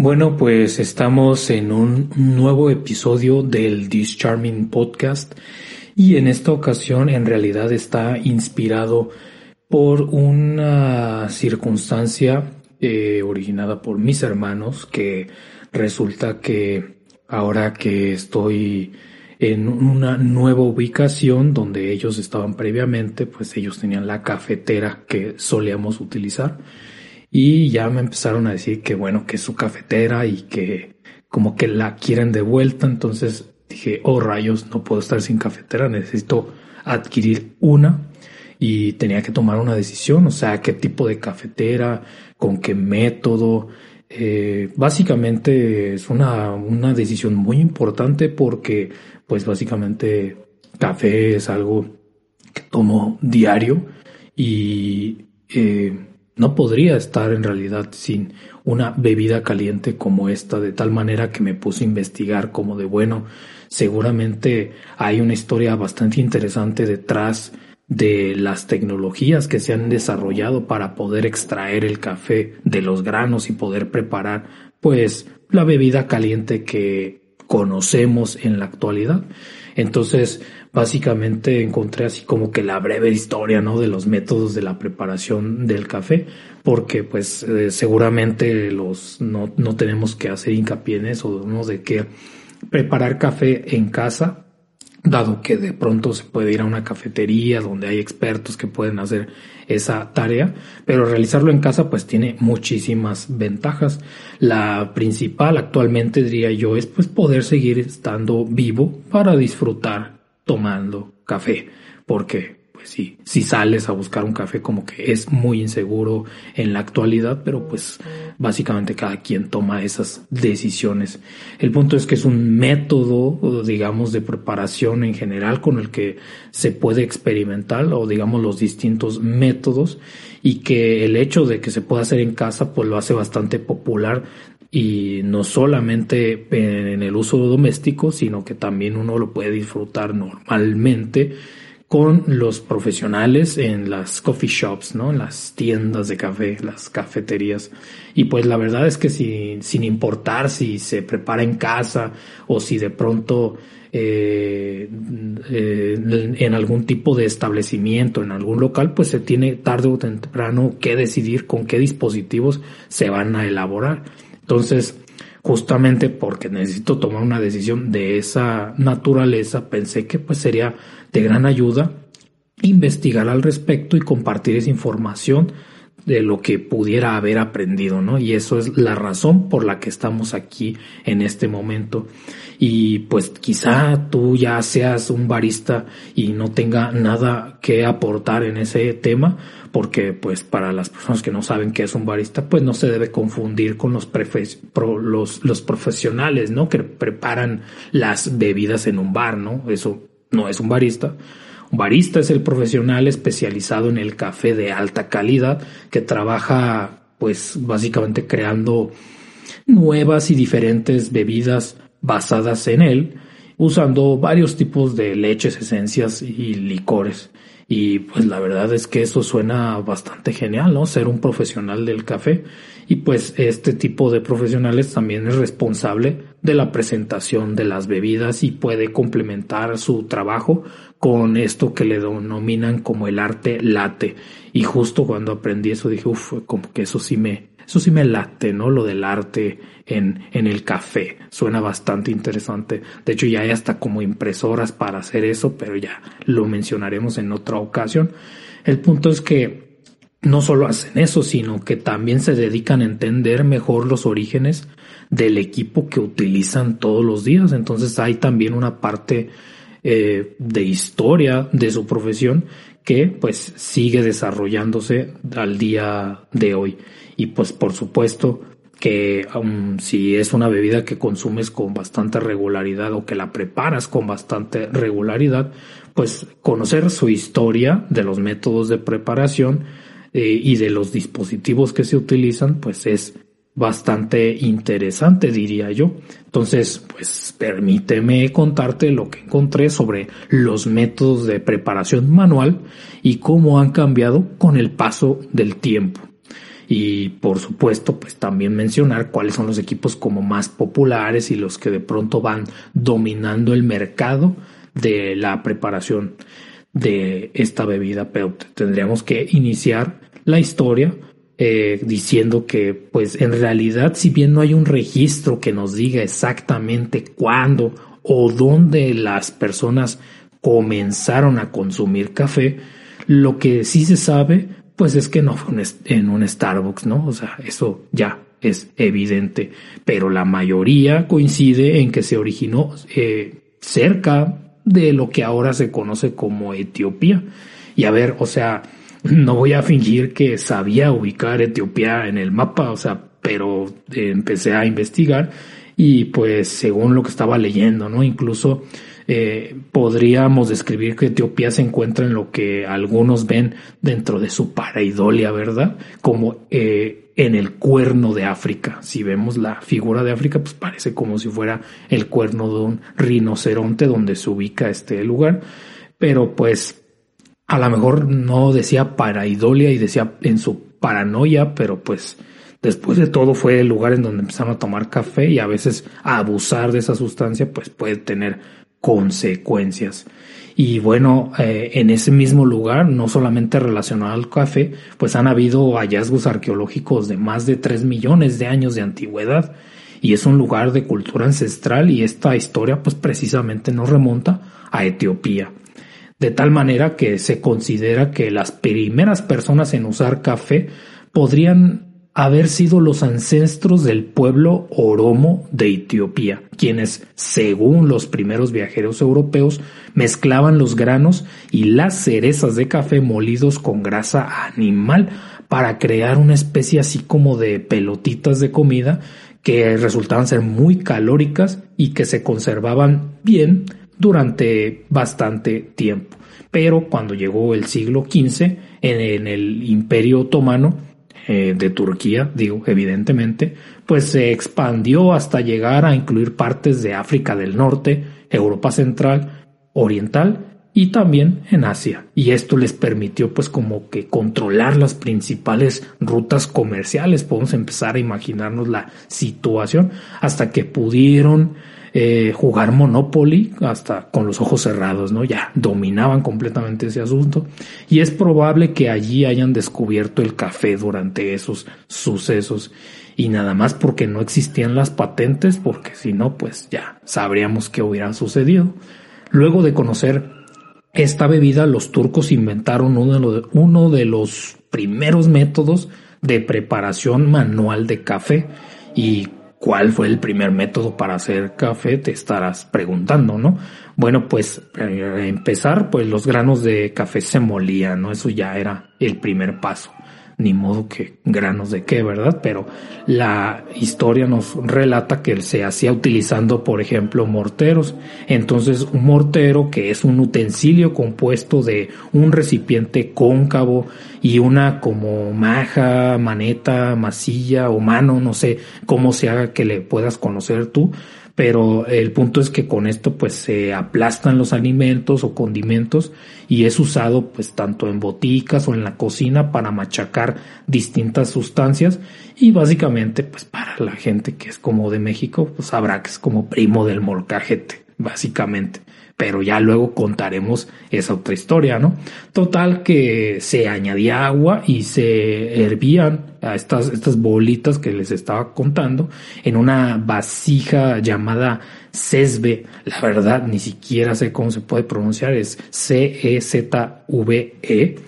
Bueno, pues estamos en un nuevo episodio del This Charming Podcast y en esta ocasión en realidad está inspirado por una circunstancia eh, originada por mis hermanos que resulta que ahora que estoy en una nueva ubicación donde ellos estaban previamente, pues ellos tenían la cafetera que solíamos utilizar y ya me empezaron a decir que bueno, que es su cafetera y que como que la quieren de vuelta. Entonces dije, oh rayos, no puedo estar sin cafetera, necesito adquirir una y tenía que tomar una decisión, o sea, qué tipo de cafetera, con qué método. Eh, básicamente es una, una decisión muy importante porque pues básicamente café es algo que tomo diario y eh, no podría estar en realidad sin una bebida caliente como esta, de tal manera que me puse a investigar como de bueno, seguramente hay una historia bastante interesante detrás de las tecnologías que se han desarrollado para poder extraer el café de los granos y poder preparar pues la bebida caliente que conocemos en la actualidad. Entonces, básicamente encontré así como que la breve historia, ¿no? De los métodos de la preparación del café, porque pues eh, seguramente los no, no tenemos que hacer hincapié en eso, ¿no? De que preparar café en casa dado que de pronto se puede ir a una cafetería donde hay expertos que pueden hacer esa tarea, pero realizarlo en casa pues tiene muchísimas ventajas. La principal actualmente diría yo es pues poder seguir estando vivo para disfrutar tomando café, porque pues sí, si sales a buscar un café como que es muy inseguro en la actualidad, pero pues básicamente cada quien toma esas decisiones. El punto es que es un método, digamos, de preparación en general con el que se puede experimentar o digamos los distintos métodos y que el hecho de que se pueda hacer en casa pues lo hace bastante popular y no solamente en el uso doméstico, sino que también uno lo puede disfrutar normalmente con los profesionales en las coffee shops, ¿no? En las tiendas de café, las cafeterías. Y pues la verdad es que si, sin importar si se prepara en casa o si de pronto eh, eh, en algún tipo de establecimiento, en algún local, pues se tiene tarde o temprano que decidir con qué dispositivos se van a elaborar. Entonces, justamente porque necesito tomar una decisión de esa naturaleza, pensé que pues sería de gran ayuda investigar al respecto y compartir esa información de lo que pudiera haber aprendido, ¿no? Y eso es la razón por la que estamos aquí en este momento. Y pues quizá tú ya seas un barista y no tenga nada que aportar en ese tema, porque pues para las personas que no saben qué es un barista, pues no se debe confundir con los, los, los profesionales, ¿no? Que preparan las bebidas en un bar, ¿no? Eso no es un barista. Barista es el profesional especializado en el café de alta calidad que trabaja pues básicamente creando nuevas y diferentes bebidas basadas en él, usando varios tipos de leches, esencias y licores. Y pues la verdad es que eso suena bastante genial, ¿no? Ser un profesional del café. Y pues este tipo de profesionales también es responsable de la presentación de las bebidas y puede complementar su trabajo con esto que le denominan como el arte late. Y justo cuando aprendí eso dije, uff, como que eso sí me, eso sí me late, ¿no? Lo del arte en, en el café. Suena bastante interesante. De hecho, ya hay hasta como impresoras para hacer eso, pero ya lo mencionaremos en otra ocasión. El punto es que no solo hacen eso, sino que también se dedican a entender mejor los orígenes del equipo que utilizan todos los días. Entonces hay también una parte eh, de historia de su profesión que pues sigue desarrollándose al día de hoy. Y pues por supuesto que si es una bebida que consumes con bastante regularidad o que la preparas con bastante regularidad, pues conocer su historia de los métodos de preparación eh, y de los dispositivos que se utilizan, pues es bastante interesante, diría yo. Entonces, pues permíteme contarte lo que encontré sobre los métodos de preparación manual y cómo han cambiado con el paso del tiempo. Y por supuesto, pues también mencionar cuáles son los equipos como más populares y los que de pronto van dominando el mercado de la preparación de esta bebida. Pero tendríamos que iniciar la historia eh, diciendo que pues en realidad si bien no hay un registro que nos diga exactamente cuándo o dónde las personas comenzaron a consumir café, lo que sí se sabe pues es que no fue en un Starbucks, ¿no? O sea, eso ya es evidente, pero la mayoría coincide en que se originó eh, cerca de lo que ahora se conoce como Etiopía. Y a ver, o sea, no voy a fingir que sabía ubicar Etiopía en el mapa, o sea, pero eh, empecé a investigar y pues según lo que estaba leyendo, ¿no? Incluso eh, podríamos describir que Etiopía se encuentra en lo que algunos ven dentro de su paraidolia, ¿verdad? Como eh, en el cuerno de África. Si vemos la figura de África, pues parece como si fuera el cuerno de un rinoceronte donde se ubica este lugar. Pero pues a lo mejor no decía paraidolia y decía en su paranoia, pero pues después de todo fue el lugar en donde empezaron a tomar café y a veces a abusar de esa sustancia pues puede tener consecuencias. Y bueno, eh, en ese mismo lugar, no solamente relacionado al café, pues han habido hallazgos arqueológicos de más de 3 millones de años de antigüedad y es un lugar de cultura ancestral y esta historia pues precisamente nos remonta a Etiopía de tal manera que se considera que las primeras personas en usar café podrían haber sido los ancestros del pueblo oromo de Etiopía, quienes, según los primeros viajeros europeos, mezclaban los granos y las cerezas de café molidos con grasa animal para crear una especie así como de pelotitas de comida que resultaban ser muy calóricas y que se conservaban bien durante bastante tiempo. Pero cuando llegó el siglo XV, en, el Imperio Otomano, eh, de Turquía, digo, evidentemente, pues se expandió hasta llegar a incluir partes de África del Norte, Europa Central, Oriental y también en Asia. Y esto les permitió pues como que controlar las principales rutas comerciales. Podemos empezar a imaginarnos la situación hasta que pudieron eh, jugar Monopoly hasta con los ojos cerrados, ¿no? Ya dominaban completamente ese asunto y es probable que allí hayan descubierto el café durante esos sucesos y nada más porque no existían las patentes, porque si no, pues ya sabríamos qué hubiera sucedido. Luego de conocer esta bebida, los turcos inventaron uno de, uno de los primeros métodos de preparación manual de café y ¿Cuál fue el primer método para hacer café? Te estarás preguntando, ¿no? Bueno, pues para empezar, pues los granos de café se molían, ¿no? Eso ya era el primer paso ni modo que granos de qué, ¿verdad? Pero la historia nos relata que se hacía utilizando, por ejemplo, morteros. Entonces, un mortero que es un utensilio compuesto de un recipiente cóncavo y una como maja, maneta, masilla o mano, no sé cómo se haga que le puedas conocer tú, pero el punto es que con esto pues se aplastan los alimentos o condimentos y es usado pues tanto en boticas o en la cocina para machacar distintas sustancias. Y básicamente pues para la gente que es como de México pues sabrá que es como primo del molcajete básicamente pero ya luego contaremos esa otra historia, ¿no? Total que se añadía agua y se hervían a estas, estas bolitas que les estaba contando en una vasija llamada Cesve. La verdad, ni siquiera sé cómo se puede pronunciar, es C-E-Z-V-E. -E,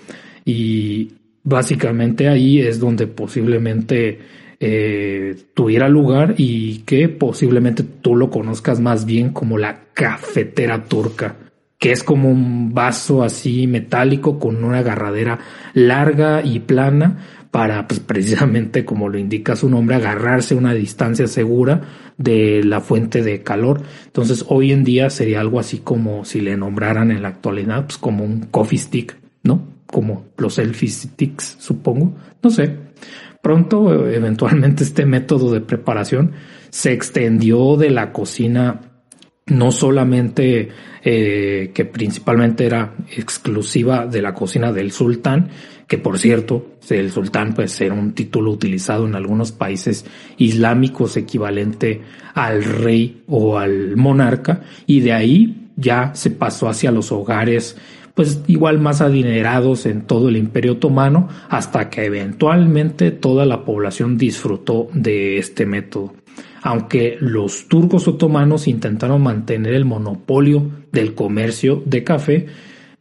y básicamente ahí es donde posiblemente eh, tuviera lugar y que posiblemente tú lo conozcas más bien como la cafetera turca, que es como un vaso así metálico con una agarradera larga y plana para pues, precisamente como lo indica su nombre agarrarse a una distancia segura de la fuente de calor. Entonces hoy en día sería algo así como si le nombraran en la actualidad pues como un coffee stick, ¿no? Como los selfie sticks, supongo. No sé. Pronto, eventualmente, este método de preparación se extendió de la cocina no solamente eh, que principalmente era exclusiva de la cocina del sultán, que por cierto, el sultán pues era un título utilizado en algunos países islámicos equivalente al rey o al monarca, y de ahí ya se pasó hacia los hogares pues igual más adinerados en todo el imperio otomano hasta que eventualmente toda la población disfrutó de este método. Aunque los turcos otomanos intentaron mantener el monopolio del comercio de café,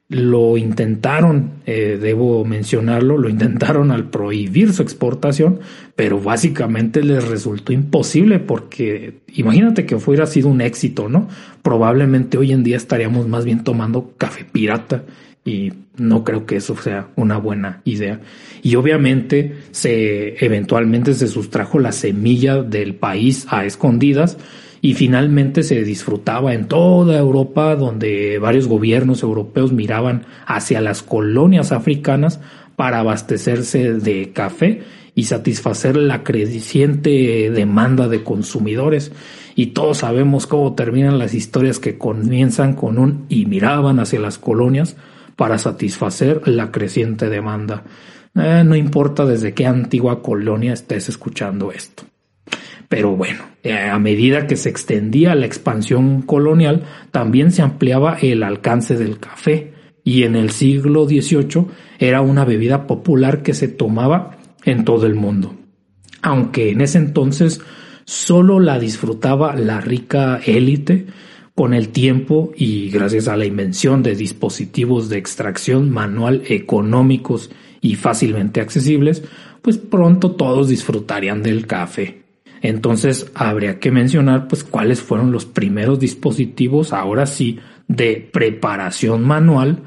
lo intentaron, eh, debo mencionarlo, lo intentaron al prohibir su exportación, pero básicamente les resultó imposible porque imagínate que fuera sido un éxito, ¿no? Probablemente hoy en día estaríamos más bien tomando café pirata y no creo que eso sea una buena idea. Y obviamente se eventualmente se sustrajo la semilla del país a escondidas y finalmente se disfrutaba en toda Europa donde varios gobiernos europeos miraban hacia las colonias africanas para abastecerse de café y satisfacer la creciente demanda de consumidores. Y todos sabemos cómo terminan las historias que comienzan con un y miraban hacia las colonias para satisfacer la creciente demanda. Eh, no importa desde qué antigua colonia estés escuchando esto. Pero bueno, eh, a medida que se extendía la expansión colonial, también se ampliaba el alcance del café y en el siglo XVIII era una bebida popular que se tomaba en todo el mundo. Aunque en ese entonces solo la disfrutaba la rica élite, con el tiempo y gracias a la invención de dispositivos de extracción manual económicos y fácilmente accesibles, pues pronto todos disfrutarían del café. Entonces habría que mencionar pues cuáles fueron los primeros dispositivos ahora sí de preparación manual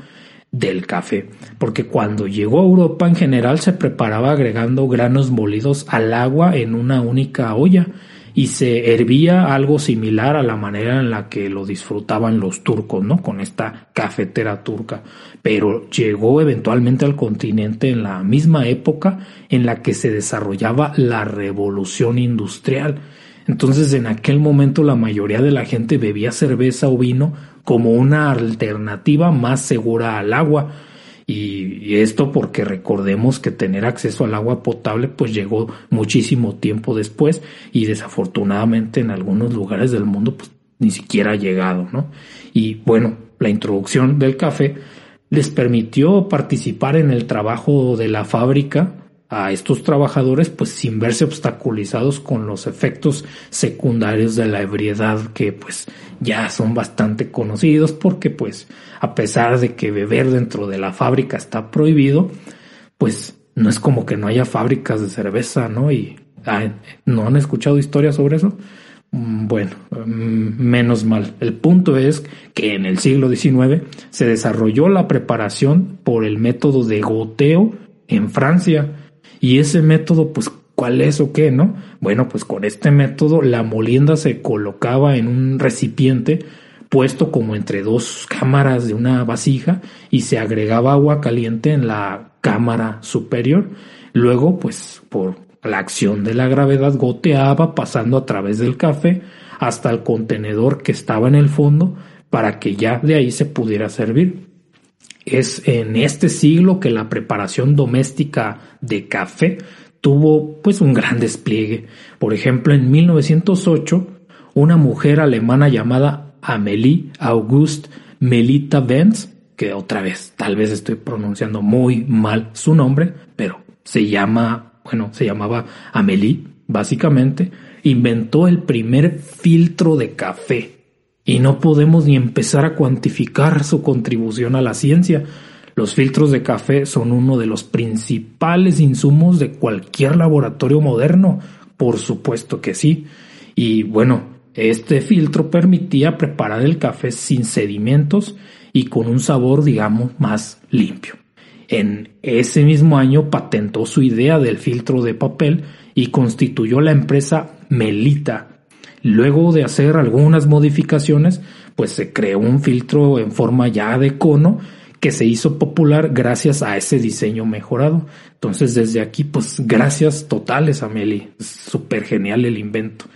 del café, porque cuando llegó a Europa en general se preparaba agregando granos molidos al agua en una única olla y se hervía algo similar a la manera en la que lo disfrutaban los turcos, ¿no? Con esta cafetera turca. Pero llegó eventualmente al continente en la misma época en la que se desarrollaba la revolución industrial. Entonces en aquel momento la mayoría de la gente bebía cerveza o vino como una alternativa más segura al agua y, esto porque recordemos que tener acceso al agua potable pues llegó muchísimo tiempo después y desafortunadamente en algunos lugares del mundo pues ni siquiera ha llegado, ¿no? Y bueno, la introducción del café les permitió participar en el trabajo de la fábrica a estos trabajadores pues sin verse obstaculizados con los efectos secundarios de la ebriedad que pues ya son bastante conocidos porque pues a pesar de que beber dentro de la fábrica está prohibido pues no es como que no haya fábricas de cerveza, ¿no? Y no han escuchado historias sobre eso. Mm, bueno, mm, menos mal. El punto es que en el siglo XIX se desarrolló la preparación por el método de goteo en Francia y ese método, pues, ¿cuál es o qué, no? Bueno, pues con este método la molienda se colocaba en un recipiente puesto como entre dos cámaras de una vasija y se agregaba agua caliente en la cámara superior. Luego, pues, por la acción de la gravedad goteaba pasando a través del café hasta el contenedor que estaba en el fondo para que ya de ahí se pudiera servir. Es en este siglo que la preparación doméstica de café tuvo pues un gran despliegue. Por ejemplo, en 1908, una mujer alemana llamada Amélie Auguste Melita Benz, que otra vez tal vez estoy pronunciando muy mal su nombre, pero se llama, bueno, se llamaba Amélie, básicamente, inventó el primer filtro de café y no podemos ni empezar a cuantificar su contribución a la ciencia. Los filtros de café son uno de los principales insumos de cualquier laboratorio moderno, Por supuesto que sí. Y bueno, este filtro permitía preparar el café sin sedimentos y con un sabor, digamos, más limpio. En ese mismo año patentó su idea del filtro de papel y constituyó la empresa Melita. Luego de hacer algunas modificaciones, pues se creó un filtro en forma ya de cono que se hizo popular gracias a ese diseño mejorado. Entonces desde aquí, pues gracias totales a Meli. Súper genial el invento.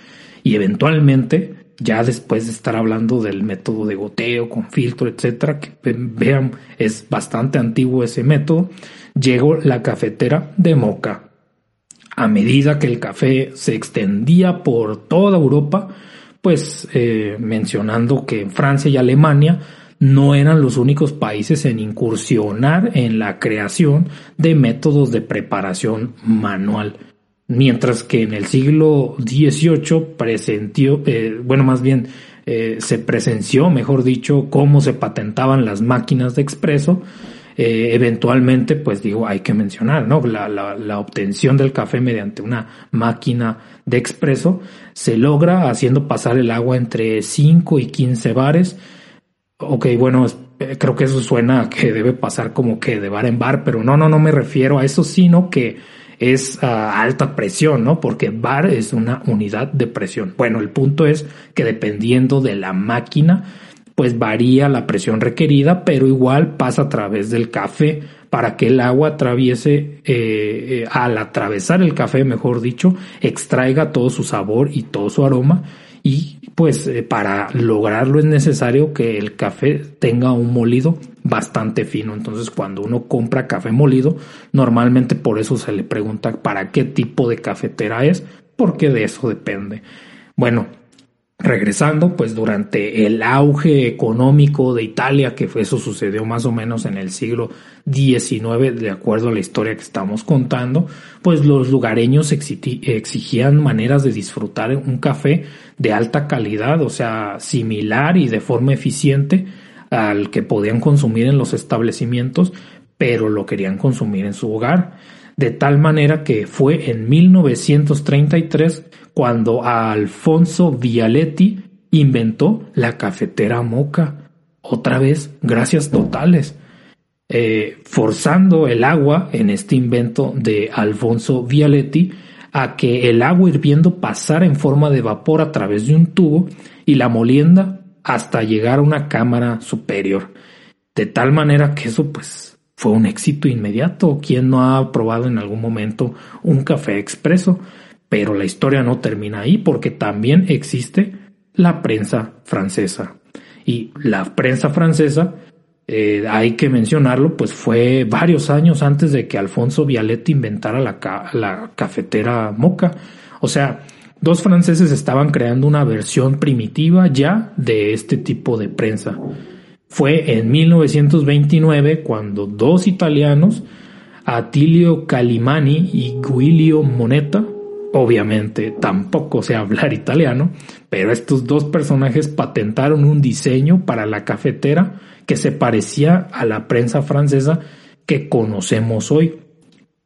Y eventualmente, ya después de estar hablando del método de goteo con filtro, etcétera, que vean, es bastante antiguo ese método, llegó la cafetera de moca. A medida que el café se extendía por toda Europa, pues eh, mencionando que Francia y Alemania no eran los únicos países en incursionar en la creación de métodos de preparación manual. Mientras que en el siglo XVIII presentió, eh, bueno, más bien eh, se presenció, mejor dicho, cómo se patentaban las máquinas de expreso. Eh, eventualmente, pues digo, hay que mencionar, ¿no? La, la, la, obtención del café mediante una máquina de expreso se logra haciendo pasar el agua entre 5 y 15 bares ok, bueno, eh, creo que eso suena que debe pasar como que de bar en bar, pero no, no, no me refiero a eso, sino que es a alta presión, ¿no? Porque bar es una unidad de presión. Bueno, el punto es que dependiendo de la máquina, pues varía la presión requerida, pero igual pasa a través del café para que el agua atraviese, eh, eh, al atravesar el café, mejor dicho, extraiga todo su sabor y todo su aroma y pues eh, para lograrlo es necesario que el café tenga un molido bastante fino. Entonces cuando uno compra café molido, normalmente por eso se le pregunta para qué tipo de cafetera es, porque de eso depende. Bueno, Regresando, pues durante el auge económico de Italia, que eso sucedió más o menos en el siglo XIX, de acuerdo a la historia que estamos contando, pues los lugareños exigían maneras de disfrutar un café de alta calidad, o sea, similar y de forma eficiente al que podían consumir en los establecimientos, pero lo querían consumir en su hogar. De tal manera que fue en 1933 cuando Alfonso Vialetti inventó la cafetera moca. Otra vez, gracias totales. Eh, forzando el agua en este invento de Alfonso Vialetti a que el agua hirviendo pasara en forma de vapor a través de un tubo y la molienda hasta llegar a una cámara superior. De tal manera que eso pues fue un éxito inmediato. ¿Quién no ha probado en algún momento un café expreso? Pero la historia no termina ahí porque también existe la prensa francesa. Y la prensa francesa, eh, hay que mencionarlo, pues fue varios años antes de que Alfonso Vialet inventara la, cafetera moca. O sea, dos franceses estaban creando una versión primitiva ya de este tipo de prensa. Fue en 1929 cuando dos italianos, Attilio Calimani y Guilio Moneta, Obviamente tampoco sé hablar italiano, pero estos dos personajes patentaron un diseño para la cafetera que se parecía a la prensa francesa que conocemos hoy.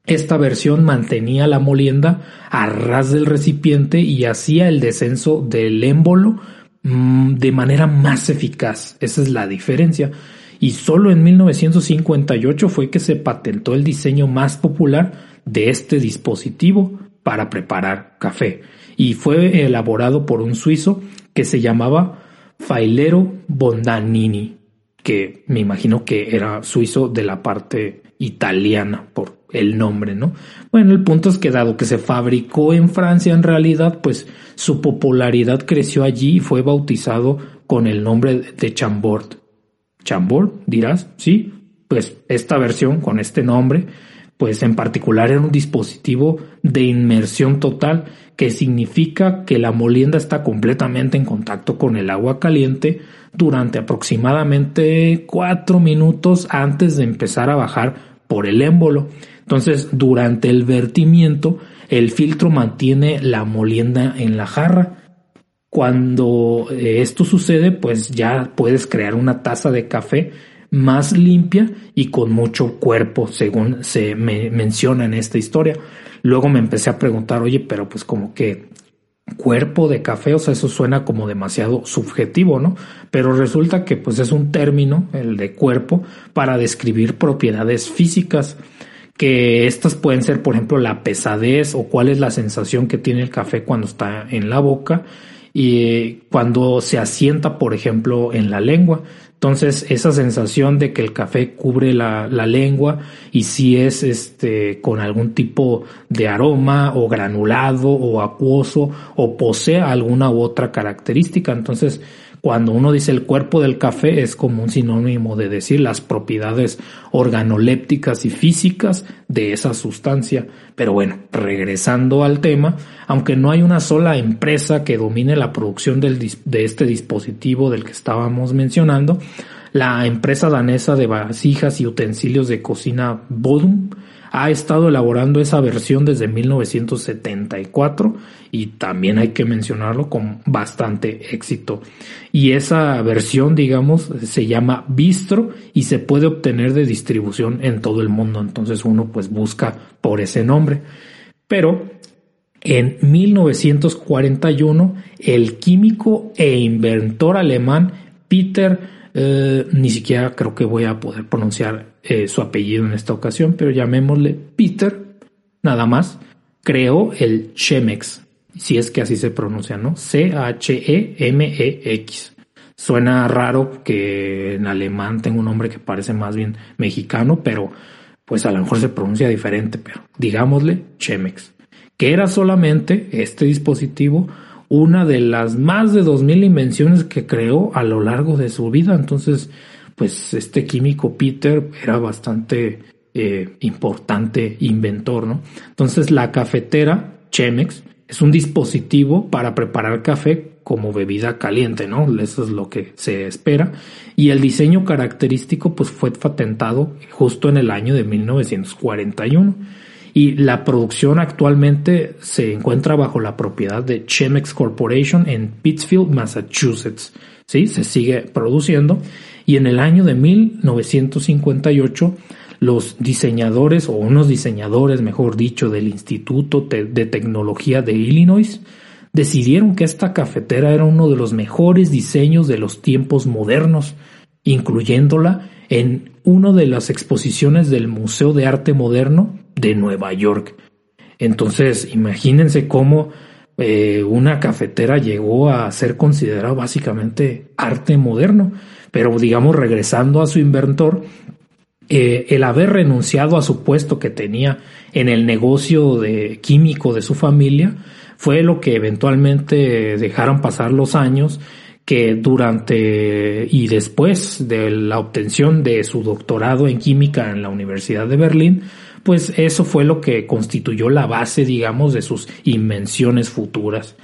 Esta versión mantenía la molienda a ras del recipiente y hacía el descenso del émbolo mm, de manera más eficaz. Esa es la diferencia. Y solo en 1958 fue que se patentó el diseño más popular de este dispositivo, para preparar café y fue elaborado por un suizo que se llamaba Failero Bondanini, que me imagino que era suizo de la parte italiana por el nombre, ¿no? Bueno, el punto es que dado que se fabricó en Francia en realidad, pues su popularidad creció allí y fue bautizado con el nombre de Chambord. ¿Chambord? Dirás, sí, pues esta versión con este nombre pues en particular era un dispositivo de inmersión total, que significa que la molienda está completamente en contacto con el agua caliente durante aproximadamente cuatro minutos antes de empezar a bajar por el émbolo. Entonces, durante el vertimiento, el filtro mantiene la molienda en la jarra. Cuando eh, esto sucede, pues ya puedes crear una taza de café más limpia y con mucho cuerpo, según se me menciona en esta historia. Luego me empecé a preguntar, oye, pero pues como que cuerpo de café, o sea, eso suena como demasiado subjetivo, ¿no? Pero resulta que pues es un término, el de cuerpo, para describir propiedades físicas que estas pueden ser, por ejemplo, la pesadez o cuál es la sensación que tiene el café cuando está en la boca y cuando se asienta, por ejemplo, en la lengua. Entonces, esa sensación de que el café cubre la, la, lengua y si es este con algún tipo de aroma o granulado o acuoso o posee alguna u otra característica. Entonces, cuando uno dice el cuerpo del café es como un sinónimo de decir las propiedades organolépticas y físicas de esa sustancia. Pero bueno, regresando al tema, aunque no hay una sola empresa que domine la producción de este dispositivo del que estábamos mencionando, la empresa danesa de vasijas y utensilios de cocina Bodum ha estado elaborando esa versión desde 1974 y también hay que mencionarlo con bastante éxito. Y esa versión, digamos, se llama Bistro y se puede obtener de distribución en todo el mundo. Entonces uno pues busca por ese nombre. Pero en 1941 el químico e inventor alemán Peter eh, ni siquiera creo que voy a poder pronunciar eh, su apellido en esta ocasión, pero llamémosle Peter, nada más, creó el Chemex, si es que así se pronuncia, ¿no? C-H-E-M-E-X. Suena raro que en alemán tenga un nombre que parece más bien mexicano, pero pues a lo mejor se pronuncia diferente, pero digámosle Chemex, que era solamente este dispositivo una de las más de 2000 invenciones que creó a lo largo de su vida. Entonces, pues este químico Peter era bastante eh, importante inventor, ¿no? Entonces la cafetera Chemex es un dispositivo para preparar café como bebida caliente, ¿no? Eso es lo que se espera. Y el diseño característico pues fue patentado justo en el año de 1941 y la producción actualmente se encuentra bajo la propiedad de Chemex Corporation en Pittsfield, Massachusetts. ¿Sí? Se sigue produciendo y en el año de 1958 los diseñadores o unos diseñadores, mejor dicho, del Instituto de Tecnología de Illinois decidieron que esta cafetera era uno de los mejores diseños de los tiempos modernos, incluyéndola en una de las exposiciones del Museo de Arte Moderno de Nueva York. Entonces, imagínense cómo eh, una cafetera llegó a ser considerada básicamente arte moderno. Pero digamos, regresando a su inventor, eh, el haber renunciado a su puesto que tenía en el negocio de químico de su familia fue lo que eventualmente dejaron pasar los años que durante y después de la obtención de su doctorado en química en la Universidad de Berlín, pues eso fue lo que constituyó la base, digamos, de sus invenciones futuras.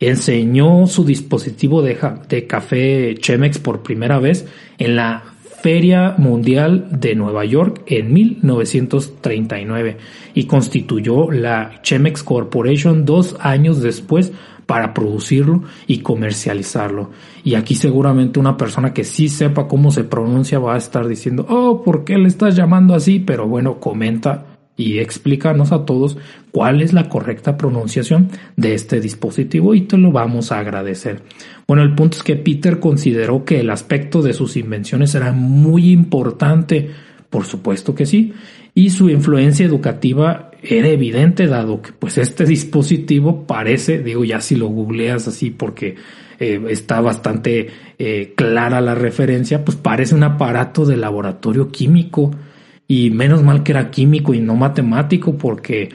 Enseñó su dispositivo de, de café Chemex por primera vez en la Feria Mundial de Nueva York en 1939 y constituyó la Chemex Corporation dos años después para producirlo y comercializarlo. Y aquí seguramente una persona que sí sepa cómo se pronuncia va a estar diciendo, oh, ¿por qué le estás llamando así? Pero bueno, comenta y explícanos a todos cuál es la correcta pronunciación de este dispositivo y te lo vamos a agradecer. Bueno, el punto es que Peter consideró que el aspecto de sus invenciones era muy importante, por supuesto que sí, y su influencia educativa era evidente dado que pues este dispositivo parece, digo ya si lo googleas así porque eh, está bastante eh, clara la referencia, pues parece un aparato de laboratorio químico y menos mal que era químico y no matemático porque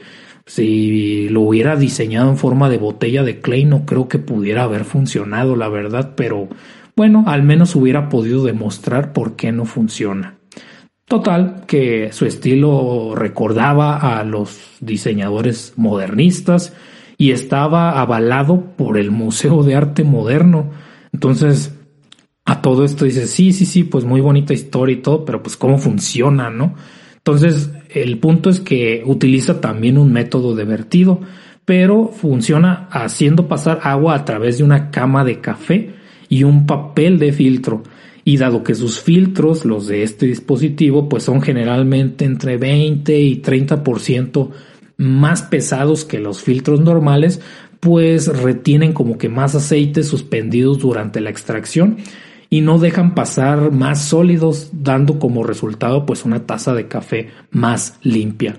si lo hubiera diseñado en forma de botella de clay no creo que pudiera haber funcionado la verdad, pero bueno, al menos hubiera podido demostrar por qué no funciona. Total, que su estilo recordaba a los diseñadores modernistas y estaba avalado por el Museo de Arte Moderno. Entonces, a todo esto dice, sí, sí, sí, pues muy bonita historia y todo, pero pues cómo funciona, ¿no? Entonces, el punto es que utiliza también un método de vertido, pero funciona haciendo pasar agua a través de una cama de café y un papel de filtro Y dado que sus filtros, los de este dispositivo, pues son generalmente entre 20 y 30% más pesados que los filtros normales, pues retienen como que más aceite suspendidos durante la extracción y no dejan pasar más sólidos, dando como resultado pues una taza de café más limpia.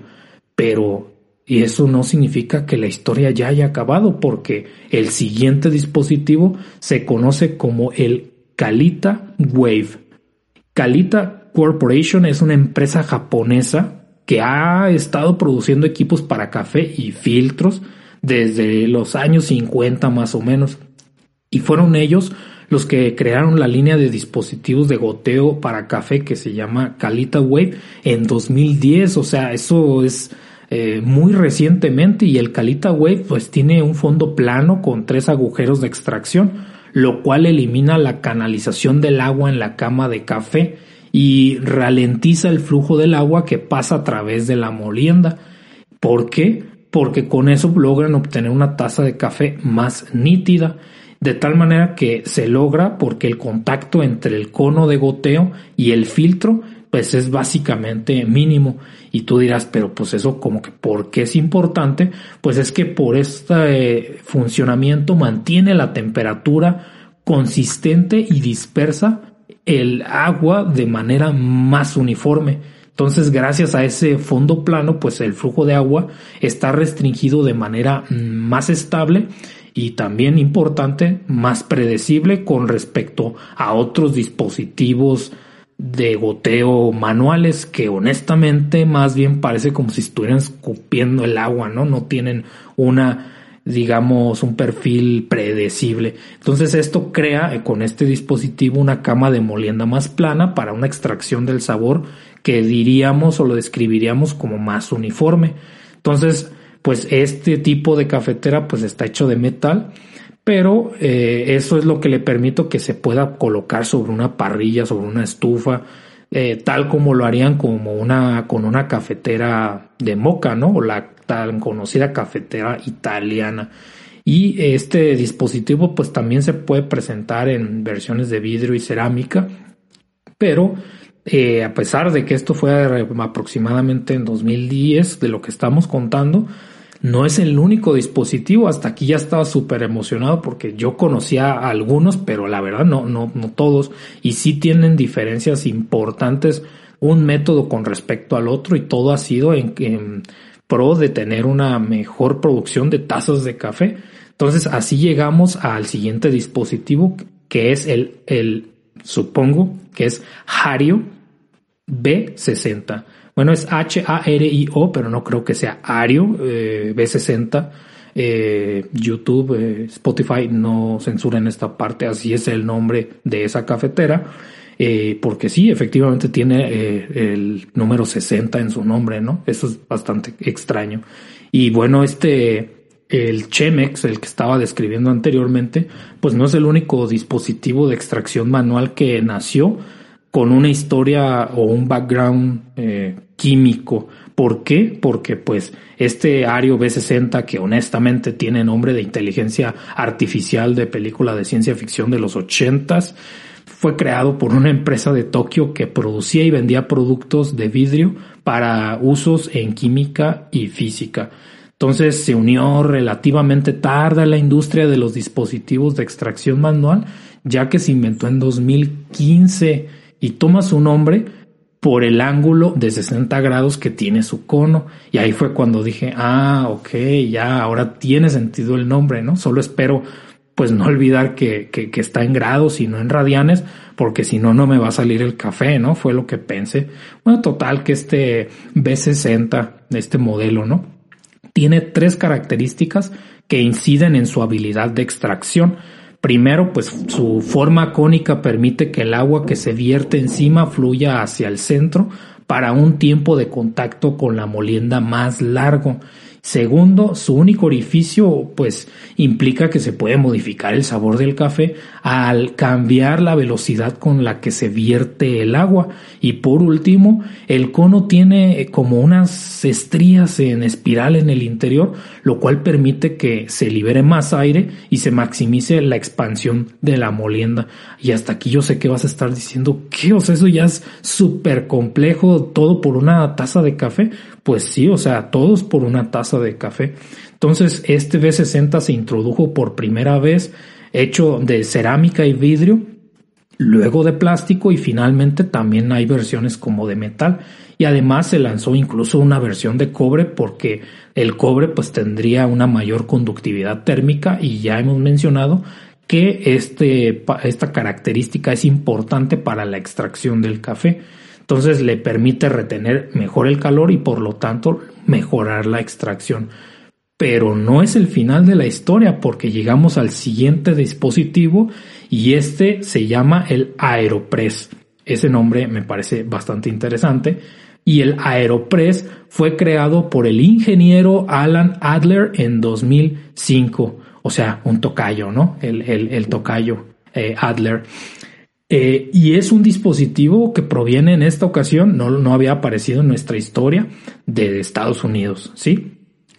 Pero y eso no significa que la historia ya haya acabado, porque el siguiente dispositivo se conoce como el Kalita Wave. Kalita Corporation es una empresa japonesa que ha estado produciendo equipos para café y filtros desde los años 50 más o menos. Y fueron ellos los que crearon la línea de dispositivos de goteo para café que se llama Calita Wave en 2010. O sea, eso es eh, muy recientemente y el Calita Wave pues tiene un fondo plano con tres agujeros de extracción, lo cual elimina la canalización del agua en la cama de café y ralentiza el flujo del agua que pasa a través de la molienda. ¿Por qué? Porque con eso logran obtener una taza de café más nítida de tal manera que se logra porque el contacto entre el cono de goteo y el filtro pues es básicamente mínimo y tú dirás pero pues eso como que ¿por qué es importante? pues es que por este funcionamiento mantiene la temperatura consistente y dispersa el agua de manera más uniforme entonces, gracias a ese fondo plano, pues el flujo de agua está restringido de manera más estable y también importante, más predecible con respecto a otros dispositivos de goteo manuales que honestamente más bien parece como si estuvieran escupiendo el agua, ¿no? No tienen una digamos, un perfil predecible. Entonces esto crea eh, con este dispositivo una cama de molienda más plana para una extracción del sabor que diríamos o lo describiríamos como más uniforme. Entonces, pues este tipo de cafetera pues está hecho de metal, pero eh, eso es lo que le permite que se pueda colocar sobre una parrilla, sobre una estufa, eh, tal como lo harían como una, con una cafetera de moca, ¿no? O la tan conocida cafetera italiana. Y este dispositivo pues también se puede presentar en versiones de vidrio y cerámica, pero eh, a pesar de que esto fue aproximadamente en 2010 de lo que estamos contando, no es el único dispositivo. Hasta aquí ya estaba súper emocionado porque yo conocía a algunos, pero la verdad no, no, no todos. Y sí tienen diferencias importantes un método con respecto al otro y todo ha sido en, pro de tener una mejor producción de tazas de café. Entonces así llegamos al siguiente dispositivo que es el, el supongo que es Hario B60. Bueno, es H-A-R-I-O, pero no creo que sea Ario eh, B60. Eh, YouTube, eh, Spotify no censuran esta parte, así es el nombre de esa cafetera. porque sí, efectivamente tiene el número 60 en su nombre, ¿no? Eso es bastante extraño. Y bueno, este, el Chemex, el que estaba describiendo anteriormente, pues no es el único dispositivo de extracción manual que nació con una historia o un background eh, químico. ¿Por qué? Porque pues este Ario B60 que honestamente tiene nombre de inteligencia artificial de película de ciencia ficción de los ochentas fue creado por una empresa de Tokio que producía y vendía productos de vidrio para usos en química y física. Entonces se unió relativamente tarde a la industria de los dispositivos de extracción manual, ya que se inventó en 2015 y toma su nombre por el ángulo de 60 grados que tiene su cono. Y ahí fue cuando dije, ah, ok, ya ahora tiene sentido el nombre, ¿no? Solo espero pues no olvidar que, que, que está en grados y no en radianes, porque si no, no me va a salir el café, ¿no? Fue lo que pensé. Bueno, total que este B60, este modelo, ¿no? Tiene tres características que inciden en su habilidad de extracción. Primero, pues su forma cónica permite que el agua que se vierte encima fluya hacia el centro para un tiempo de contacto con la molienda más largo. Segundo, su único orificio pues implica que se puede modificar el sabor del café al cambiar la velocidad con la que se vierte el agua. Y por último, el cono tiene como unas estrías en espiral en el interior, lo cual permite que se libere más aire y se maximice la expansión de la molienda. Y hasta aquí yo sé que vas a estar diciendo, ¿qué? O eso ya es súper complejo, todo por una taza de café. Pues sí, o sea, todos por una taza de café. Entonces, este B60 se introdujo por primera vez hecho de cerámica y vidrio, luego de plástico y finalmente también hay versiones como de metal. Y además se lanzó incluso una versión de cobre porque el cobre pues tendría una mayor conductividad térmica y ya hemos mencionado que este, esta característica es importante para la extracción del café. Entonces le permite retener mejor el calor y por lo tanto mejorar la extracción. Pero no es el final de la historia porque llegamos al siguiente dispositivo y este se llama el Aeropress. Ese nombre me parece bastante interesante. Y el Aeropress fue creado por el ingeniero Alan Adler en 2005. O sea, un tocayo, ¿no? El, el, tocayo eh, Adler. Eh, y es un dispositivo que proviene en esta ocasión, no, no había aparecido en nuestra historia, de Estados Unidos, ¿sí?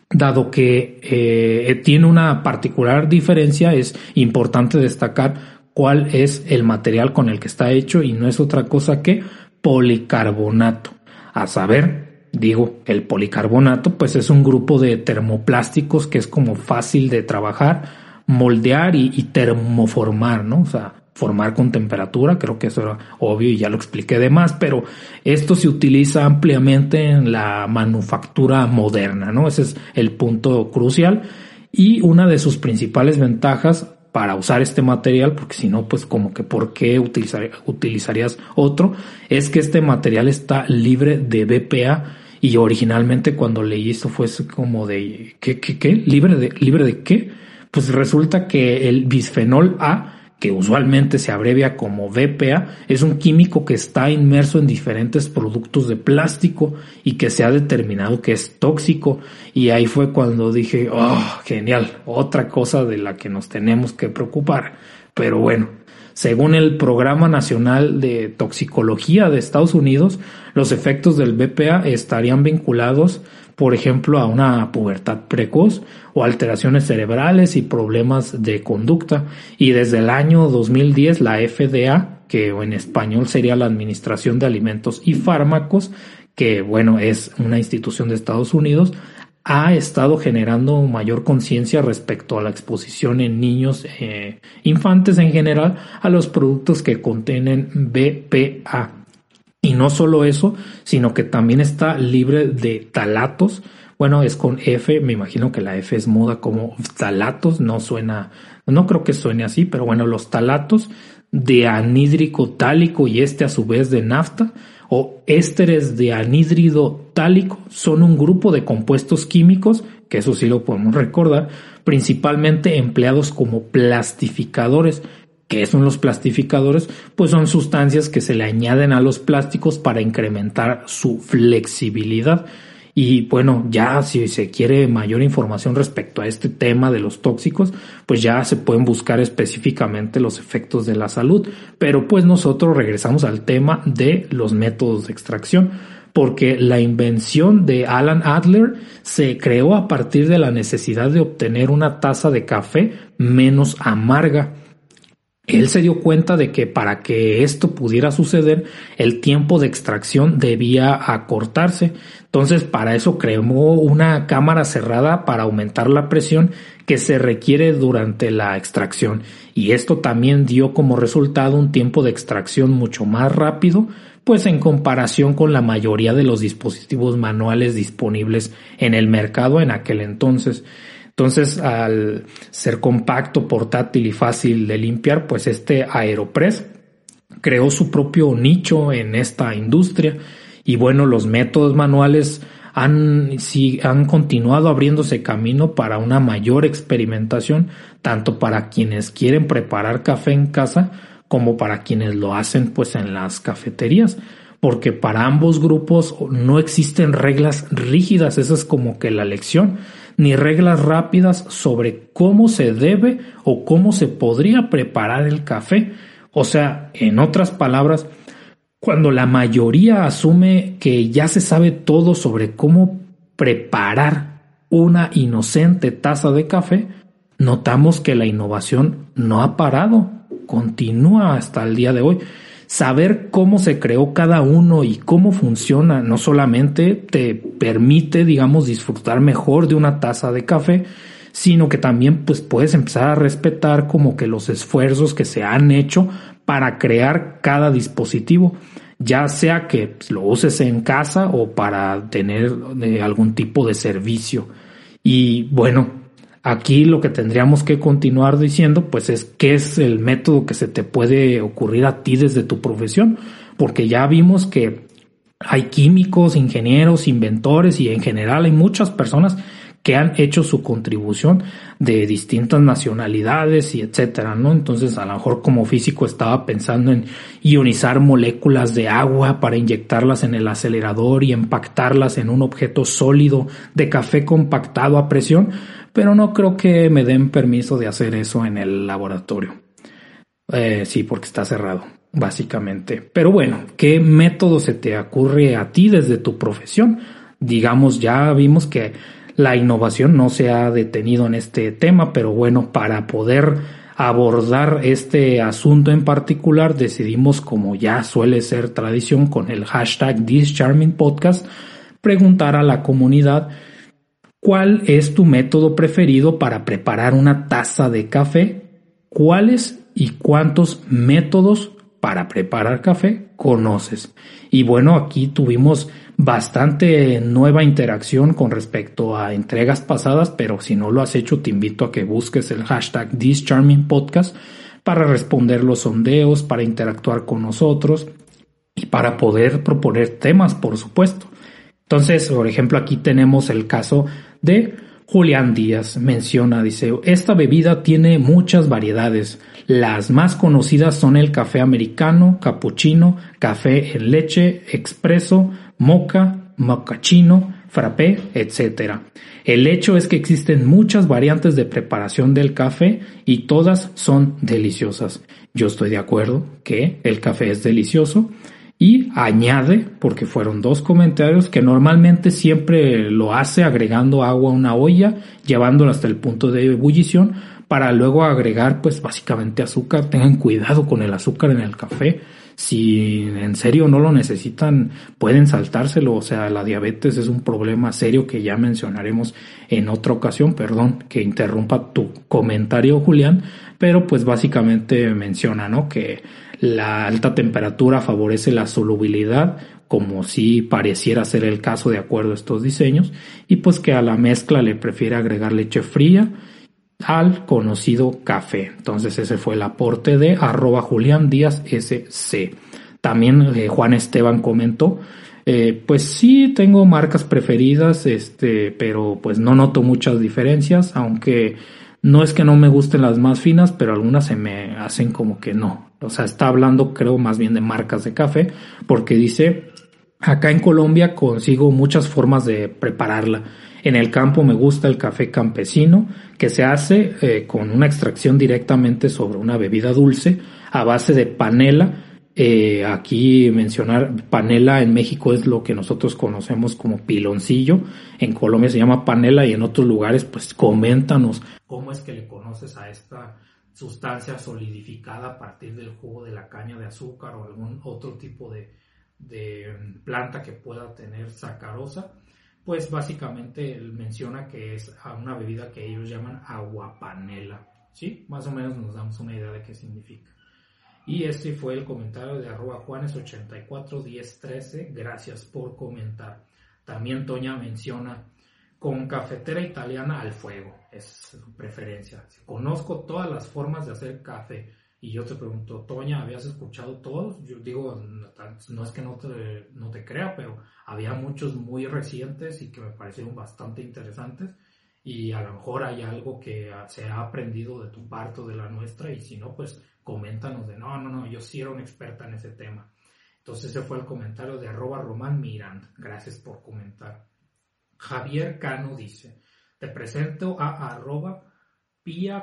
Dado que eh, tiene una particular diferencia, es importante destacar cuál es el material con el que está hecho y no es otra cosa que policarbonato. A saber, digo, el policarbonato pues es un grupo de termoplásticos que es como fácil de trabajar, moldear y, y termoformar, ¿no? O sea, formar con temperatura, creo que eso era obvio y ya lo expliqué de más, pero esto se utiliza ampliamente en la manufactura moderna, ¿no? Ese es el punto crucial y una de sus principales ventajas para usar este material, porque si no, pues como que por qué utilizarías otro, es que este material está libre de BPA y originalmente cuando leí esto fue como de ¿qué, qué, qué? ¿Libre de, libre de qué? Pues resulta que el bisfenol A que usualmente se abrevia como BPA, es un químico que está inmerso en diferentes productos de plástico y que se ha determinado que es tóxico. Y ahí fue cuando dije, oh, genial, otra cosa de la que nos tenemos que preocupar. Pero bueno, según el Programa Nacional de Toxicología de Estados Unidos, los efectos del BPA estarían vinculados por ejemplo, a una pubertad precoz o alteraciones cerebrales y problemas de conducta. Y desde el año 2010 la FDA, que en español sería la Administración de Alimentos y Fármacos, que bueno, es una institución de Estados Unidos, ha estado generando mayor conciencia respecto a la exposición en niños, eh, infantes en general, a los productos que contienen BPA. Y no solo eso, sino que también está libre de talatos. Bueno, es con F, me imagino que la F es muda como talatos, no suena, no creo que suene así, pero bueno, los talatos de anhídrico tálico y este a su vez de nafta o ésteres de anhídrido tálico son un grupo de compuestos químicos, que eso sí lo podemos recordar, principalmente empleados como plastificadores, ¿Qué son los plastificadores? Pues son sustancias que se le añaden a los plásticos para incrementar su flexibilidad. Y bueno, ya si se quiere mayor información respecto a este tema de los tóxicos, pues ya se pueden buscar específicamente los efectos de la salud. Pero pues nosotros regresamos al tema de los métodos de extracción, porque la invención de Alan Adler se creó a partir de la necesidad de obtener una taza de café menos amarga él se dio cuenta de que para que esto pudiera suceder, el tiempo de extracción debía acortarse. Entonces, para eso creó una cámara cerrada para aumentar la presión que se requiere durante la extracción. Y esto también dio como resultado un tiempo de extracción mucho más rápido, pues en comparación con la mayoría de los dispositivos manuales disponibles en el mercado en aquel entonces. Entonces, al ser compacto, portátil y fácil de limpiar, pues este Aeropress creó su propio nicho en esta industria. Y bueno, los métodos manuales han, han continuado abriéndose camino para una mayor experimentación, tanto para quienes quieren preparar café en casa como para quienes lo hacen pues en las cafeterías. Porque para ambos grupos no existen reglas rígidas, esa es como que la lección, ni reglas rápidas sobre cómo se debe o cómo se podría preparar el café. O sea, en otras palabras, cuando la mayoría asume que ya se sabe todo sobre cómo preparar una inocente taza de café, notamos que la innovación no ha parado, continúa hasta el día de hoy saber cómo se creó cada uno y cómo funciona no solamente te permite, digamos, disfrutar mejor de una taza de café, sino que también pues puedes empezar a respetar como que los esfuerzos que se han hecho para crear cada dispositivo, ya sea que pues, lo uses en casa o para tener eh, algún tipo de servicio. Y bueno, Aquí lo que tendríamos que continuar diciendo pues es qué es el método que se te puede ocurrir a ti desde tu profesión, porque ya vimos que hay químicos, ingenieros, inventores y en general hay muchas personas que han hecho su contribución de distintas nacionalidades y etcétera, ¿no? Entonces, a lo mejor como físico estaba pensando en ionizar moléculas de agua para inyectarlas en el acelerador y empactarlas en un objeto sólido de café compactado a presión, pero no creo que me den permiso de hacer eso en el laboratorio. Eh, sí, porque está cerrado, básicamente. Pero bueno, ¿qué método se te ocurre a ti desde tu profesión? Digamos, ya vimos que la innovación no se ha detenido en este tema, pero bueno, para poder abordar este asunto en particular, decidimos, como ya suele ser tradición con el hashtag This Charming Podcast, preguntar a la comunidad ¿Cuál es tu método preferido para preparar una taza de café? ¿Cuáles y cuántos métodos para preparar café conoces? Y bueno, aquí tuvimos bastante nueva interacción con respecto a entregas pasadas, pero si no lo has hecho, te invito a que busques el hashtag This Charming Podcast para responder los sondeos, para interactuar con nosotros y para poder proponer temas, por supuesto. Entonces, por ejemplo, aquí tenemos el caso de Julián Díaz. Menciona, dice, esta bebida tiene muchas variedades. Las más conocidas son el café americano, cappuccino, café en leche, expreso, mocha, mocachino, frappé, etc. El hecho es que existen muchas variantes de preparación del café y todas son deliciosas. Yo estoy de acuerdo que el café es delicioso y añade, porque fueron dos comentarios, que normalmente siempre lo hace agregando agua a una olla, llevándola hasta el punto de ebullición, para luego agregar pues básicamente azúcar. Tengan cuidado con el azúcar en el café. Si en serio no lo necesitan, pueden saltárselo. O sea, la diabetes es un problema serio que ya mencionaremos en otra ocasión. Perdón que interrumpa tu comentario, Julián. Pero pues básicamente menciona, ¿no? Que la alta temperatura favorece la solubilidad, como si pareciera ser el caso de acuerdo a estos diseños, y pues que a la mezcla le prefiere agregar leche fría al conocido café. Entonces ese fue el aporte de arroba Julián Díaz SC. También eh, Juan Esteban comentó, eh, pues sí tengo marcas preferidas, este, pero pues no noto muchas diferencias, aunque no es que no me gusten las más finas, pero algunas se me hacen como que no, o sea, está hablando creo más bien de marcas de café, porque dice, acá en Colombia consigo muchas formas de prepararla. En el campo me gusta el café campesino, que se hace eh, con una extracción directamente sobre una bebida dulce a base de panela. Eh, aquí mencionar panela en México es lo que nosotros conocemos como piloncillo. En Colombia se llama panela y en otros lugares, pues coméntanos cómo es que le conoces a esta sustancia solidificada a partir del jugo de la caña de azúcar o algún otro tipo de, mm, planta que pueda tener sacarosa, pues básicamente él menciona que es una bebida que ellos llaman aguapanela, ¿sí? Más o menos nos damos una idea de qué significa. Y este fue el comentario de arroba juanes841013, gracias por comentar. También Toña menciona con cafetera italiana al fuego, es su preferencia. Conozco todas las formas de hacer café. Y yo te pregunto, Toña, ¿habías escuchado todos? Yo digo, no, es que no te, no te crea, pero había muchos muy recientes y que me parecieron bastante interesantes. Y a lo mejor hay algo que se ha aprendido de tu parte o de la nuestra. Y si no, pues coméntanos de, no, no, no, yo sí era una experta en ese tema. Entonces ese fue el comentario de arroba Román. Gracias por comentar. Javier Cano dice, te presento a arroba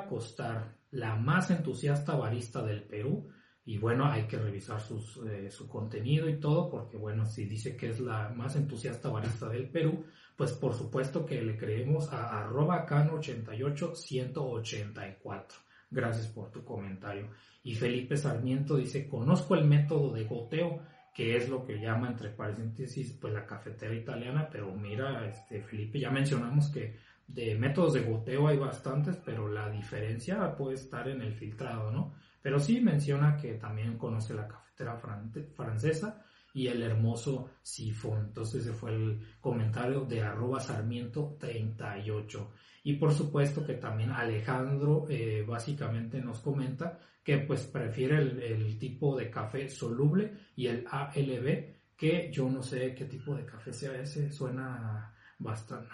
Costar, la más entusiasta barista del Perú. Y bueno, hay que revisar eh, su contenido y todo, porque bueno, si dice que es la más entusiasta barista del Perú, pues por supuesto que le creemos a arroba cano88184. Gracias por tu comentario. Y Felipe Sarmiento dice, conozco el método de goteo, que es lo que llama entre paréntesis pues la cafetera italiana, pero mira, este Felipe, ya mencionamos que de métodos de goteo hay bastantes, pero la diferencia puede estar en el filtrado, ¿no? Pero sí menciona que también conoce la cafetera francesa y el hermoso sifón. Entonces ese fue el comentario de arroba sarmiento 38. Y por supuesto que también Alejandro eh, básicamente nos comenta que pues prefiere el, el, tipo de café soluble y el ALB, que yo no sé qué tipo de café sea ese, suena bastante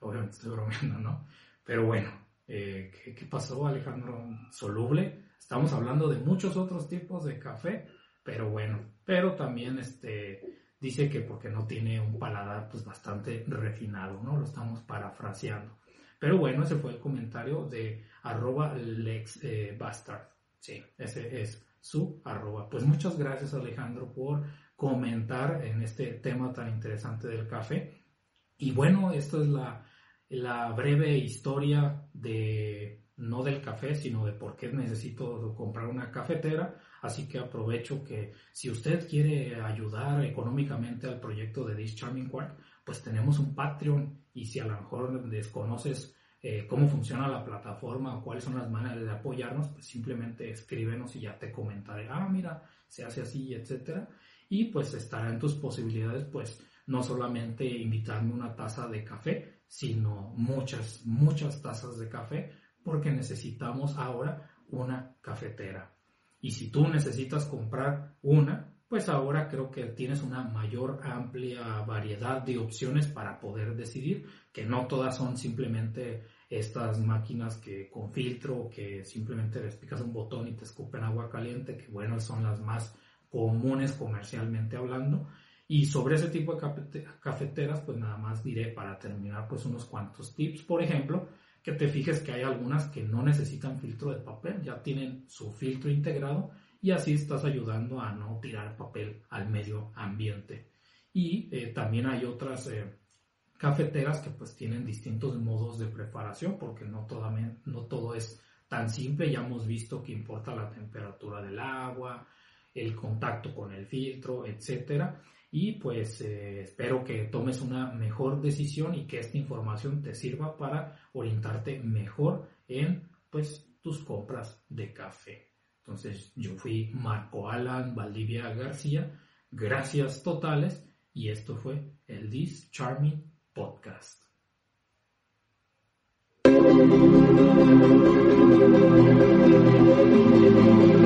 Obviamente estoy bromeando, ¿no? Pero bueno, eh, ¿qué, pasó Alejandro? Soluble. Estamos hablando de muchos otros tipos de café, pero bueno, pero también este dice que porque no tiene un paladar pues bastante refinado, ¿no? Lo estamos parafraseando. Pero bueno, ese fue el comentario de arroba Lex eh. Sí, ese es su arroba. Pues muchas gracias Alejandro por comentar en este tema tan interesante del café. Y bueno, esto es la, la breve historia de no del café, sino de por qué necesito comprar una cafetera. Así que aprovecho que si usted quiere ayudar económicamente al proyecto de This Charming Quark, pues tenemos un Patreon y si a lo mejor desconoces eh, cómo funciona la plataforma o cuáles son las maneras de apoyarnos, pues simplemente escríbenos y ya te comentaré, ah, mira, se hace así, etcétera. Y pues estará en tus posibilidades, pues no solamente invitarme una taza de café, sino muchas, muchas tazas de café, porque necesitamos ahora una cafetera. Y si tú necesitas comprar una, pues ahora creo que tienes una mayor amplia variedad de opciones para poder decidir, que no todas son simplemente estas máquinas que con filtro, que simplemente les picas un botón y te escupen agua caliente, que bueno, son las más comunes comercialmente hablando, y sobre ese tipo de cafeteras, pues nada más diré para terminar pues unos cuantos tips. Por ejemplo, que te fijes que hay algunas que no necesitan filtro de papel, ya tienen su filtro integrado y así estás ayudando a no tirar papel al medio ambiente. Y eh, también hay otras eh, cafeteras que pues tienen distintos modos de preparación porque no, no todo es tan simple, ya hemos visto que importa la temperatura del agua, el contacto con el filtro, etcétera y pues eh, espero que tomes una mejor decisión y que esta información te sirva para orientarte mejor en pues tus compras de café. Entonces yo fui Marco Alan Valdivia García, gracias totales y esto fue el This Charming Podcast. ¿No te